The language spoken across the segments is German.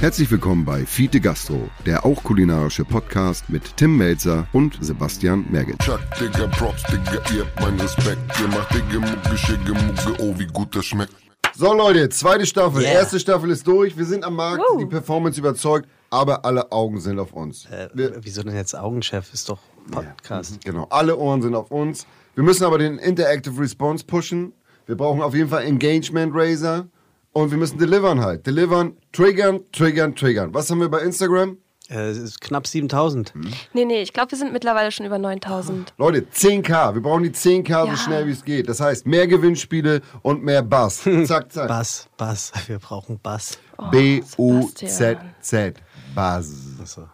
Herzlich willkommen bei Fiete Gastro, der auch kulinarische Podcast mit Tim Melzer und Sebastian Merget. Chuck, Digga, Props, Digga, ihr habt meinen Respekt. Ihr macht Digga, Mucke, Schicke, Mucke, oh, wie gut das schmeckt. So Leute, zweite Staffel. Yeah. Erste Staffel ist durch. Wir sind am Markt. Die Performance überzeugt, aber alle Augen sind auf uns. Äh, Wir, wieso denn jetzt Augenchef? Ist doch Podcast. genau, alle Ohren sind auf uns. Wir müssen aber den Interactive Response pushen. Wir brauchen auf jeden Fall Engagement Raiser. Und wir müssen delivern halt. Delivern, triggern, triggern, triggern. Was haben wir bei Instagram? Äh, es ist knapp 7000. Nee, nee, ich glaube, wir sind mittlerweile schon über 9000. Leute, 10k. Wir brauchen die 10k so Ja. schnell wie es geht. Das heißt, mehr Gewinnspiele und mehr Bass. Zack, zack. Bass, Bass. Wir brauchen Bass. B-U-Z-Z. Bass. Achso.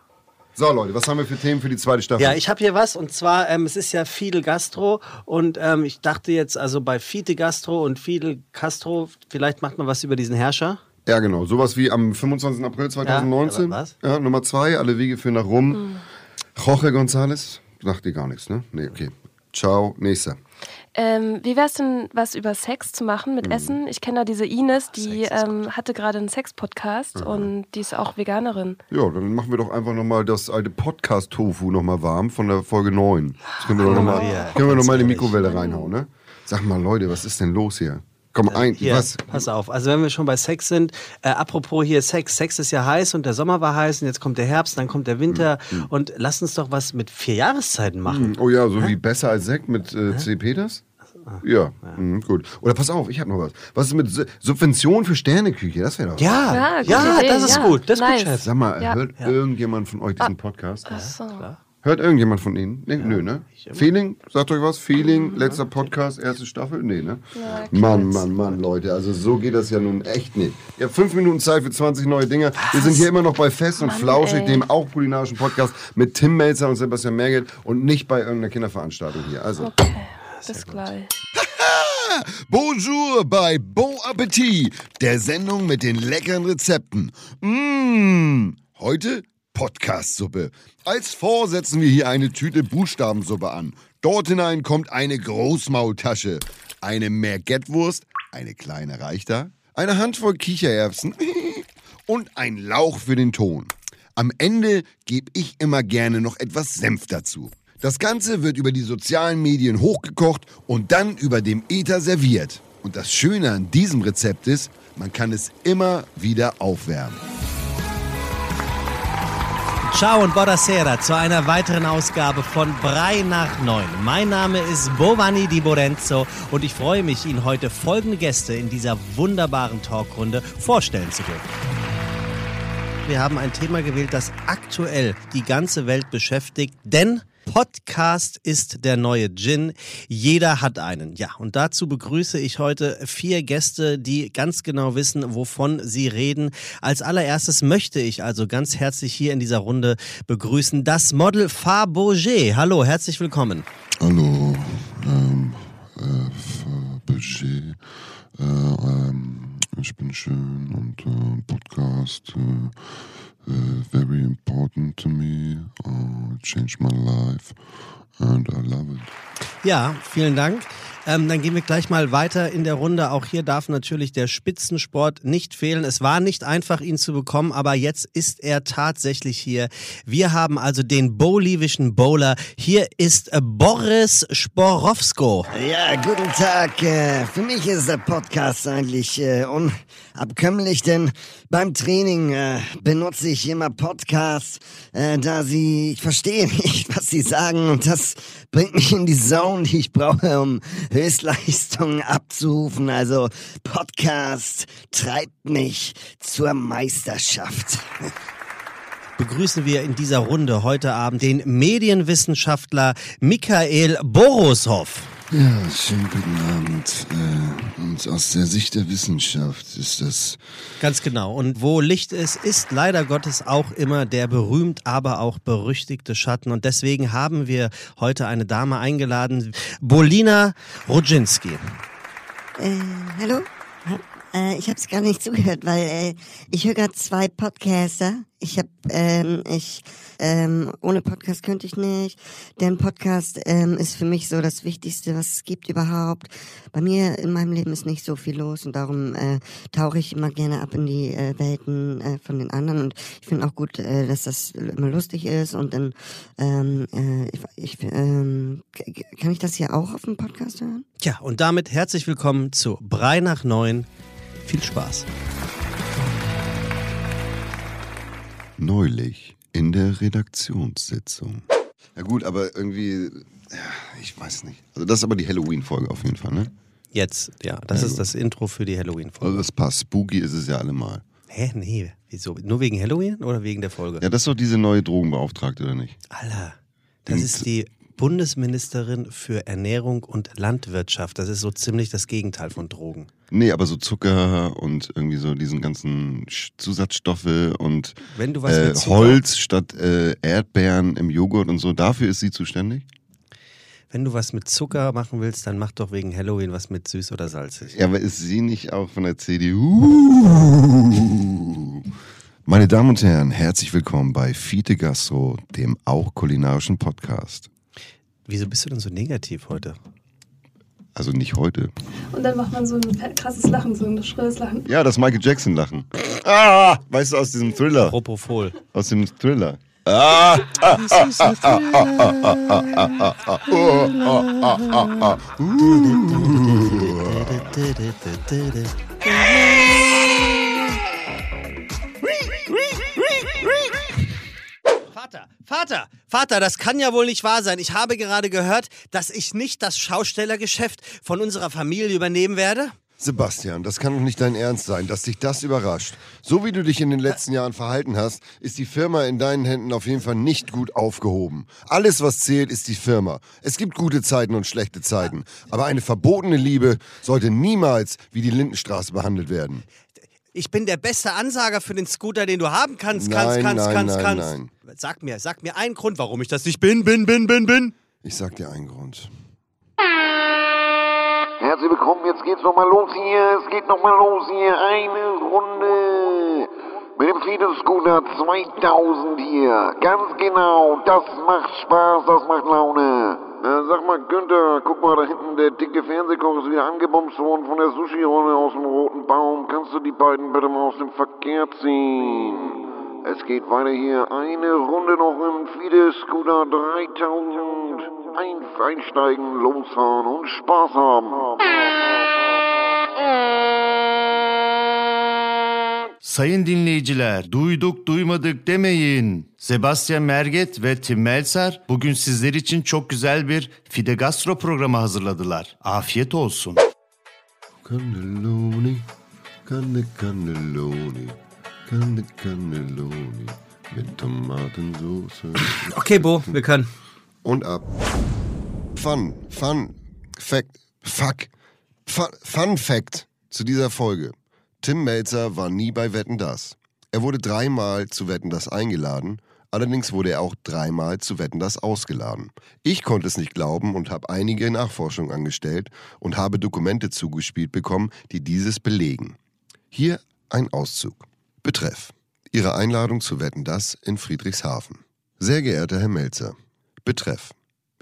So, Leute, was haben wir für Themen für die zweite Staffel? Ja, ich habe hier was und zwar, ähm, es ist ja Fidel Gastro und ähm, ich dachte jetzt, also bei Fide Gastro und Fidel Castro, vielleicht macht man was über diesen Herrscher. Ja, genau. Sowas wie am 25. April 2019. aber was? Ja, Nummer zwei, alle Wege führen nach Rom. Jorge González. Sagt dir gar nichts, ne? Nee, okay. Ciao, nächster. Ähm, wie wär's denn, was über Sex zu machen mit Essen? Ich kenne da diese Ines, die ähm, hatte gerade einen Sex-Podcast und die ist auch Veganerin. Ja, dann machen wir doch einfach nochmal das alte Podcast-Tofu nochmal warm von der Folge 9. Das können wir doch nochmal wir noch mal in die. Mikrowelle reinhauen, ne? Sag mal, Leute, was ist denn los hier? Komm, ein, Hier, was? pass auf. Also wenn wir schon bei Sex sind, äh, apropos hier Sex. Sex ist ja heiß und der Sommer war heiß und jetzt kommt der Herbst, dann kommt der Winter und lass uns doch was mit vier Jahreszeiten machen. Oh ja, so wie besser als Sekt mit äh, C. Peters? Ja, mhm, gut. Oder pass auf, ich habe noch was. Was ist mit Su- Subvention für Sterneküche? Das wäre doch. Ja, Ja, ja, das ist ja. gut. Das ist Nice. gut, Chef. Sag mal, Ja. hört irgendjemand von euch diesen Podcast? Ach so. Hört irgendjemand von Ihnen? Nee, Nö, ne? Feeling? Sagt euch was? Feeling, letzter Podcast, erste Staffel? Nee, ne? Ja, Mann, Mann, Mann, Leute. Also so geht das ja nun echt nicht. Ihr habt fünf Minuten Zeit für 20 neue Dinge. Wir sind hier immer noch bei Fest und Mann, Flauschig, ey. dem auch kulinarischen Podcast mit Tim Melzer und Sebastian Merget und nicht bei irgendeiner Kinderveranstaltung hier. Also. Okay, bis gleich. Bonjour bei Bon Appetit, der Sendung mit den leckeren Rezepten. Mmh, heute Podcastsuppe. Als Vor setzen wir hier eine Tüte Buchstabensuppe an. Dort hinein kommt eine Großmaultasche, eine Mergettwurst, eine kleine reicht da, eine Handvoll Kichererbsen und ein Lauch für den Ton. Am Ende gebe ich immer gerne noch etwas Senf dazu. Das Ganze wird über die sozialen Medien hochgekocht und dann über dem Ether serviert. Und das Schöne an diesem Rezept ist, man kann es immer wieder aufwärmen. Ciao und buonasera zu einer weiteren Ausgabe von Brei nach neun. Mein Name ist Bovani Di Borenzo und ich freue mich, Ihnen heute folgende Gäste in dieser wunderbaren Talkrunde vorstellen zu dürfen. Wir haben ein Thema gewählt, das aktuell die ganze Welt beschäftigt, denn Podcast ist der neue Gin. Jeder hat einen. Ja, und dazu begrüße ich heute vier Gäste, die ganz genau wissen, wovon sie reden. Als allererstes möchte ich also ganz herzlich hier in dieser Runde begrüßen das Model Fabergé. Hallo, herzlich willkommen. Hallo, ähm, äh, Budget, äh, ähm, ich bin schön und äh, Podcast, äh, äh, very important to me, uh, changed my life and I love it. Ja, vielen Dank. Ähm, dann gehen wir gleich mal weiter in der Runde. Auch hier darf natürlich der Spitzensport nicht fehlen. Es war nicht einfach, ihn zu bekommen, aber jetzt ist er tatsächlich hier. Wir haben also den bolivischen Bowler. Hier ist Boris Sporowsko. Ja, guten Tag. Äh, Für mich ist der Podcast eigentlich äh, unabkömmlich, denn beim Training äh, benutze ich immer Podcasts, da sie, ich verstehe nicht, was sie sagen und das bringt mich in die Zone, die ich brauche, um Höchstleistungen abzurufen. Also Podcast treibt mich zur Meisterschaft. Begrüßen wir in dieser Runde heute Abend den Medienwissenschaftler Michael Boroshoff. Ja, schönen guten Abend. Und aus der Sicht der Wissenschaft ist das Ganz genau. Und wo Licht ist, ist leider Gottes auch immer der berühmt, aber auch berüchtigte Schatten. Und deswegen haben wir heute eine Dame eingeladen, Bolina Rodzinski. Äh, hallo? Ha- Äh, ich habe es gar nicht zugehört, weil äh, ich höre gerade zwei Podcaster ich habe, ähm, ich, ähm, ohne Podcast könnte ich nicht. Denn Podcast ähm, ist für mich so das Wichtigste, was es gibt überhaupt. Bei mir in meinem Leben ist nicht so viel los und darum äh, tauche ich immer gerne ab in die äh, Welten äh, von den anderen. Und ich finde auch gut, äh, dass das immer lustig ist. Und dann, ähm, äh, ich, ähm, kann ich das hier auch auf dem Podcast hören? Tja, und damit herzlich willkommen zu Brei nach neun. Viel Spaß. Neulich in der Redaktionssitzung. Ja gut, aber irgendwie, ja, ich weiß nicht. Also das ist aber die Halloween-Folge auf jeden Fall, ne? Jetzt, ja, das ist das Intro für die Also Halloween-Folge. das passt. Spooky ist es ja allemal. Hä? Nee, wieso? Nur wegen Halloween oder wegen der Folge? Ja, das ist doch diese neue Drogenbeauftragte, oder nicht? Alter, das Den- ist die Bundesministerin für Ernährung und Landwirtschaft. Das ist so ziemlich das Gegenteil von Drogen. Nee, aber so Zucker und irgendwie so diesen ganzen Zusatzstoffe und Wenn du was äh, Holz statt äh, Erdbeeren im Joghurt und so, dafür ist sie zuständig? wenn du was mit Zucker machen willst, dann mach doch wegen Halloween was mit süß oder salzig. Ja, aber ist sie nicht auch von der CDU? Meine Damen und Herren, herzlich willkommen bei Fiete Gastro, dem auch kulinarischen Podcast. Wieso bist du denn so negativ heute? Also nicht heute. Und dann macht man so ein krasses Lachen, so ein schrilles Lachen. Ja, das Michael Jackson Lachen. Ah, weißt du aus diesem Thriller? Propofol. Aus dem Thriller. Ah, ah, ah, Vater, Vater, das kann ja wohl nicht wahr sein. Ich habe gerade gehört, dass ich nicht das Schaustellergeschäft von unserer Familie übernehmen werde. Sebastian, das kann doch nicht dein Ernst sein, dass dich das überrascht. So wie du dich in den letzten Jahren verhalten hast, ist die Firma in deinen Händen auf jeden Fall nicht gut aufgehoben. Alles, was zählt, ist die Firma. Es gibt gute Zeiten und schlechte Zeiten. Aber eine verbotene Liebe sollte niemals wie die Lindenstraße behandelt werden. Ich bin der beste Ansager für den Scooter, den du haben kannst, kannst, Nein, kannst, nein, kannst, nein, kannst. nein. Sag mir, sag mir einen Grund, warum ich das nicht bin, bin, bin, bin, bin. Ich sag dir einen Grund. Herzlich willkommen, jetzt geht's nochmal los hier. Es geht nochmal los hier. Eine Runde. Mit dem Fides Scooter 2000 hier. Ganz genau. Das macht Spaß, das macht Laune. Äh, sag mal, Günther, guck mal, da hinten, der dicke Fernsehkoch ist wieder angebombt worden von der Sushi-Rolle aus dem Roten Baum. Kannst du die beiden bitte mal aus dem Verkehr ziehen? Es geht weiter hier. Eine Runde noch im Fides Scooter 3000. Ein, einsteigen, losfahren und Spaß haben. Sayın dinleyiciler, duyduk duymadık demeyin. Sebastian Merget ve Tim Melzer bugün sizler için çok güzel bir Fide Gastro programı hazırladılar. Afiyet olsun. Cannelloni, canne cannelloni, canne cannelloni mit Tomatensoße. Okay, Bo, wir können. Und ab. Fun, fun, fact, fuck, fun, fun fact zu dieser Folge. Tim Melzer war nie bei Wetten Das. Er wurde dreimal zu Wetten Das eingeladen, allerdings wurde er auch dreimal zu Wetten Das ausgeladen. Ich konnte es nicht glauben und habe einige Nachforschungen angestellt und habe Dokumente zugespielt bekommen, die dieses belegen. Hier ein Auszug. Betreff. Ihre Einladung zu Wetten Das in Friedrichshafen. Sehr geehrter Herr Melzer. Betreff.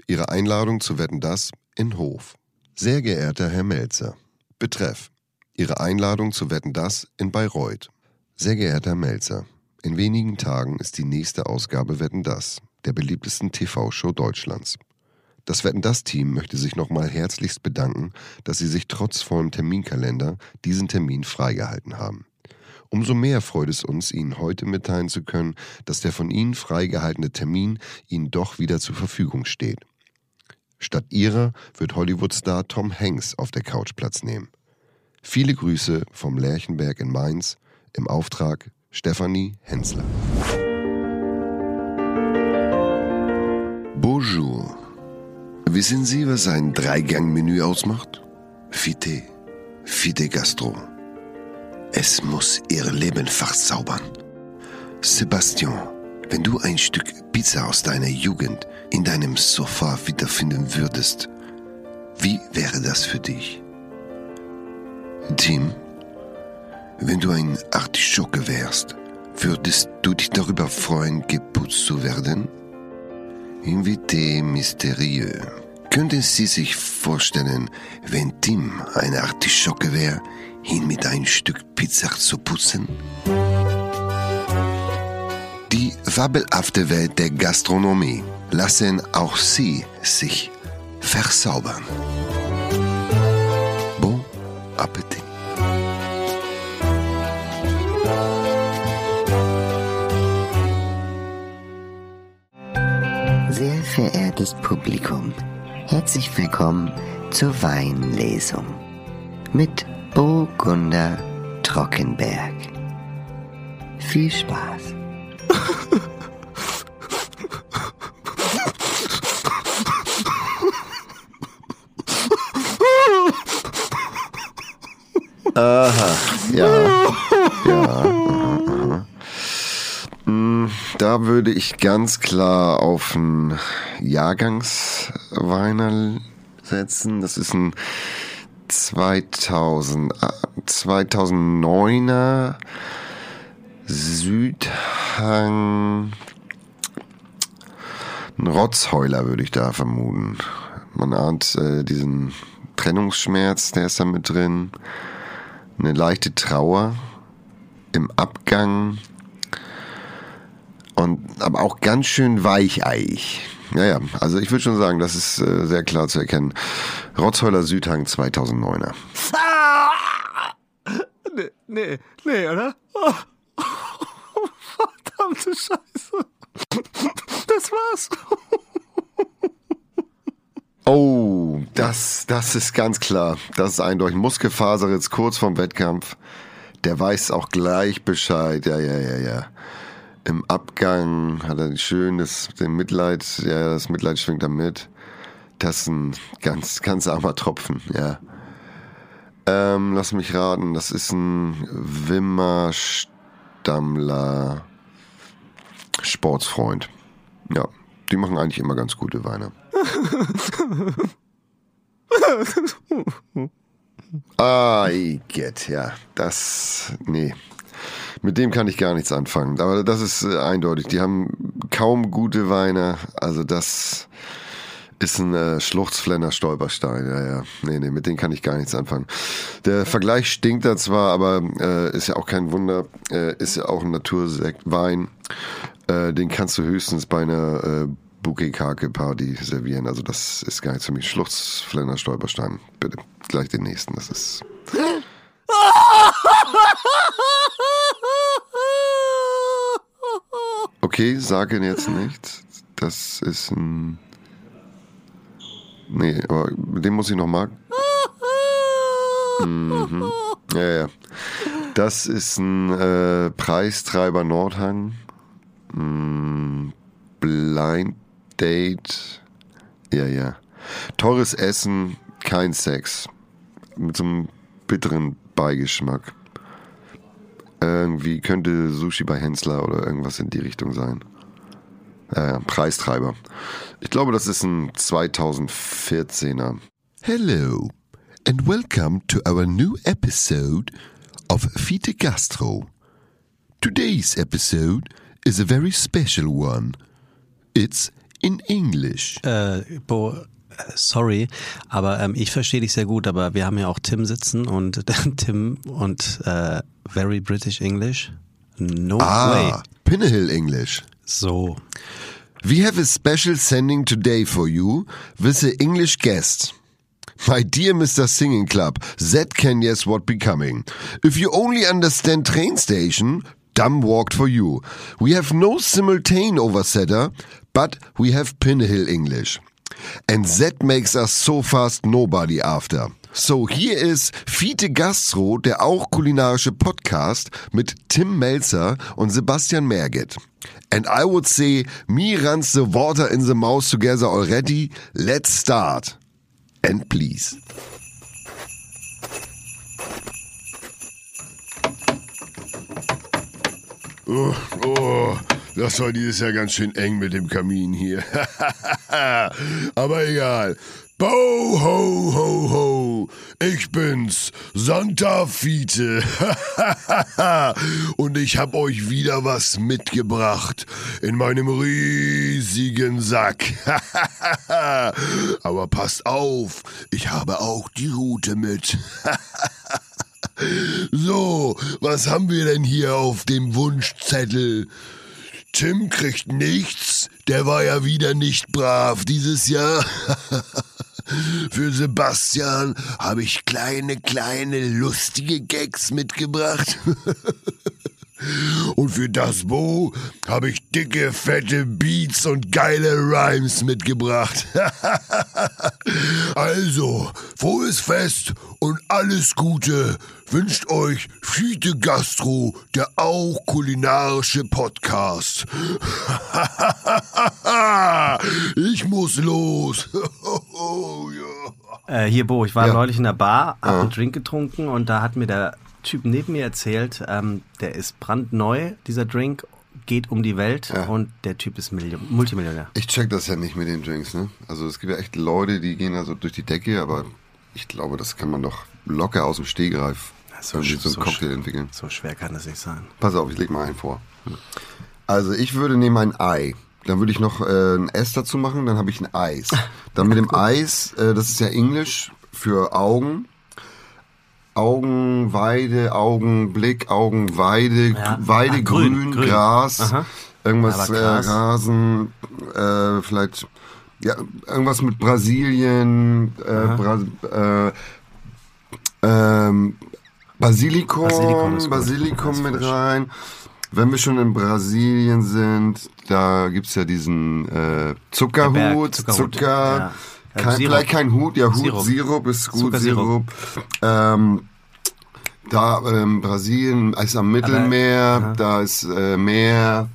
Ihre Einladung zu Wetten Das in Hof. Sehr geehrter Herr Melzer. Betreff. Ihre Einladung zu Wetten Das in Bayreuth. Sehr geehrter Melzer. In wenigen Tagen ist die nächste Ausgabe Wetten Das, der beliebtesten TV-Show Deutschlands. Das Wetten das Team möchte sich nochmal herzlichst bedanken, dass Sie sich trotz vollem Terminkalender diesen Termin freigehalten haben. Umso mehr freut es uns, Ihnen heute mitteilen zu können, dass der von Ihnen freigehaltene Termin Ihnen doch wieder zur Verfügung steht. Statt Ihrer wird Hollywood-Star Tom Hanks auf der Couch Platz nehmen. Viele Grüße vom Lerchenberg in Mainz im Auftrag Stefanie Hensler. Bonjour. Wissen Sie, was ein Dreigang-Menü ausmacht? Fite. Fite Gastro. Es muss Ihr Leben verzaubern. Sebastian, wenn du ein Stück Pizza aus deiner Jugend in deinem Sofa wiederfinden würdest, wie wäre das für dich? Tim, wenn du ein Artischocke wärst, Würdest du dich darüber freuen, geputzt zu werden? Invité mystérieux. Könnten Sie sich vorstellen, wenn Tim eine Artischocke wäre, ihn mit ein Stück Pizza zu putzen? Die fabelhafte Welt der Gastronomie lassen auch Sie sich verzaubern. Bon Appetit. Verehrtes Publikum, herzlich willkommen zur Weinlesung mit Burgunder Trockenberg. Viel Spaß. Aha, ja. aha. Mm, Würde ich ganz klar auf einen Jahrgangsweiner setzen. Das ist ein 2000, äh, 2009er Südhang. Ein Rotzheuler würde ich da vermuten. Man ahnt äh, diesen Trennungsschmerz, der ist da mit drin. Eine leichte Trauer im Abgang. Und aber auch ganz schön weicheich. Ja, ja, also ich würde schon sagen, das ist äh, sehr klar zu erkennen. Rotzheuler Südhang 2009er. Nee, nee, nee, oder? Oh, verdammte Scheiße. Das war's. Oh, das, das ist ganz klar. Das ist eindeutig. Muskelfaserritz kurz vorm Wettkampf. Der weiß auch gleich Bescheid. Ja, ja, ja, ja. Im Abgang hat er schön das, den Mitleid, ja, das Mitleid schwingt da mit. Das ist ein ganz, ganz armer Tropfen, ja. Ähm, lass mich raten, das ist ein Wimmer Stammler Sportsfreund. Ja, die machen eigentlich immer ganz gute Weine. Ah, I get, ja. Das, nee. Mit dem kann ich gar nichts anfangen. Aber das ist äh, eindeutig. Die haben kaum gute Weine. Also das ist ein äh, Schluchzflenner Stolperstein. Ja, ja. Nee, nee, mit denen kann ich gar nichts anfangen. Der Vergleich stinkt da zwar, aber äh, ist ja auch kein Wunder. Äh, ist ja auch ein Naturwein. Äh, den kannst du höchstens bei einer äh, Bouquet-Kake-Party servieren. Also das ist gar nichts für mich. Schluchzflenner Stolperstein. Bitte. Gleich den nächsten. Das ist... Okay, sage jetzt nichts. Das ist ein. Nee, aber den muss ich noch mal. Mhm. Ja, ja. Das ist ein äh, Preistreiber Nordhang. Mm, Blind Date. Ja, ja. Teures Essen, kein Sex. Mit so einem bitteren Beigeschmack. Irgendwie könnte Sushi bei Hensler oder irgendwas in die Richtung sein. Äh, Preistreiber. Ich glaube, das ist ein 2014er. Hello and welcome to our new episode of Fite Gastro. Today's episode is a very special one. It's in English. Äh, Bo, äh, sorry, aber ähm, ich verstehe dich sehr gut, aber wir haben ja auch Tim sitzen und Tim und äh, very British English. No way. Ah, Pinnahill English. So. We have a special sending today for you with the English guest. My dear Mr. Singing Club, that can guess what becoming. If you only understand train station, dumb walked for you. We have no simultane oversetter, but we have Pinnahill English. And that makes us so fast nobody after. So here is Fiete Gastro, der auch kulinarische Podcast mit Tim Melzer und Sebastian Merget. And I would say, me runs the water in the mouth together already. Let's start. And please. Oh, oh, das war dieses Jahr ganz schön eng mit dem Kamin hier. Aber egal. Ho, ho, ho, ho. Ich bin's, Santa Fiete. Und ich hab euch wieder was mitgebracht. In meinem riesigen Sack. Aber passt auf, ich habe auch die Route mit. so, was haben wir denn hier auf dem Wunschzettel? Tim kriegt nichts, der war ja wieder nicht brav dieses Jahr. Für Sebastian habe ich kleine, kleine, lustige Gags mitgebracht. Und für das Bo habe ich dicke, fette Beats und geile Rhymes mitgebracht. also, frohes Fest und alles Gute wünscht euch Fiete Gastro, der auch kulinarische Podcast. ich muss los. Äh, hier, Bo, ich war Ja. neulich in der Bar, hab Ah. einen Drink getrunken und da hat mir der Typ neben mir erzählt, ähm, der ist brandneu, dieser Drink, geht um die Welt Ja. und der Typ ist Milli Multimillionär. Ich check das ja nicht mit den Drinks, ne? Also es gibt ja echt Leute, die gehen also durch die Decke, aber ich glaube, das kann man doch locker aus dem Stegreif so irgendwie so einen so Cocktail entwickeln. So schwer kann das nicht sein. Pass auf, ich leg mal einen vor. Also ich würde nehmen ein Ei. Dann würde ich noch äh, ein S dazu machen, dann habe ich ein Eis. Dann mit dem Eis, äh, das ist ja Englisch für Augen. Augenweide, Augenblick, Augenweide, Ja. Weide, Ah, grün, grün, grün. Gras, Aha. irgendwas, äh. Rasen, äh, vielleicht, ja, irgendwas mit Brasilien, äh, Bra äh, ähm, Basilikum, Basilikum Basilikum, mit rein. Wenn wir schon in Brasilien sind, da gibt's ja diesen äh, Zuckerhut, Berg, Zuckerhut, Zucker, ja. Äh, kein, Sirup. vielleicht kein Hut, ja Hut, Sirup. Sirup, ist gut. Sirup. Ähm, da ähm, Brasilien ist am Mittelmeer, da ist äh, Meer,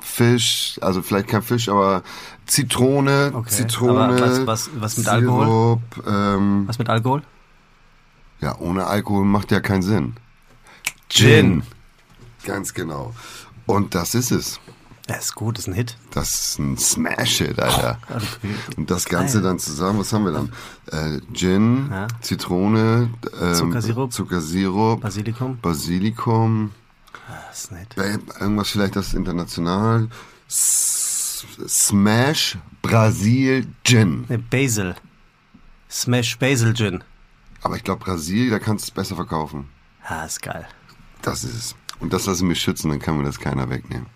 Fisch, also vielleicht kein Fisch, aber Zitrone, Okay. Zitrone, Aber was- was- was mit Alkohol? Sirup, ähm, Was mit Alkohol? Ja, ohne Alkohol macht ja keinen Sinn. Gin. Ganz genau. Und das ist es. Ja, ist gut, ist ein Hit. Das ist ein Smash-Hit, Alter. Und das Ganze dann zusammen, was haben wir dann? Äh, Gin, Ja. Zitrone, ähm, Zuckersirup. Zuckersirup, Basilikum. Basilikum, Das ist nett. äh, irgendwas vielleicht das international. S Smash Brasil Gin. Ne, Basil. Smash Basil Gin. Aber ich glaube, Brasil, da kannst du es besser verkaufen. Ah, ist geil. Das ist es. Und das lassen wir schützen, dann kann mir das keiner wegnehmen.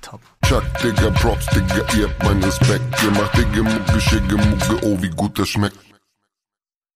Top. Chuck, Digga, Props, Digga, ihr habt meinen Respekt. Ihr macht Digga, Mucke, Schicke, Mucke, oh, wie gut das schmeckt.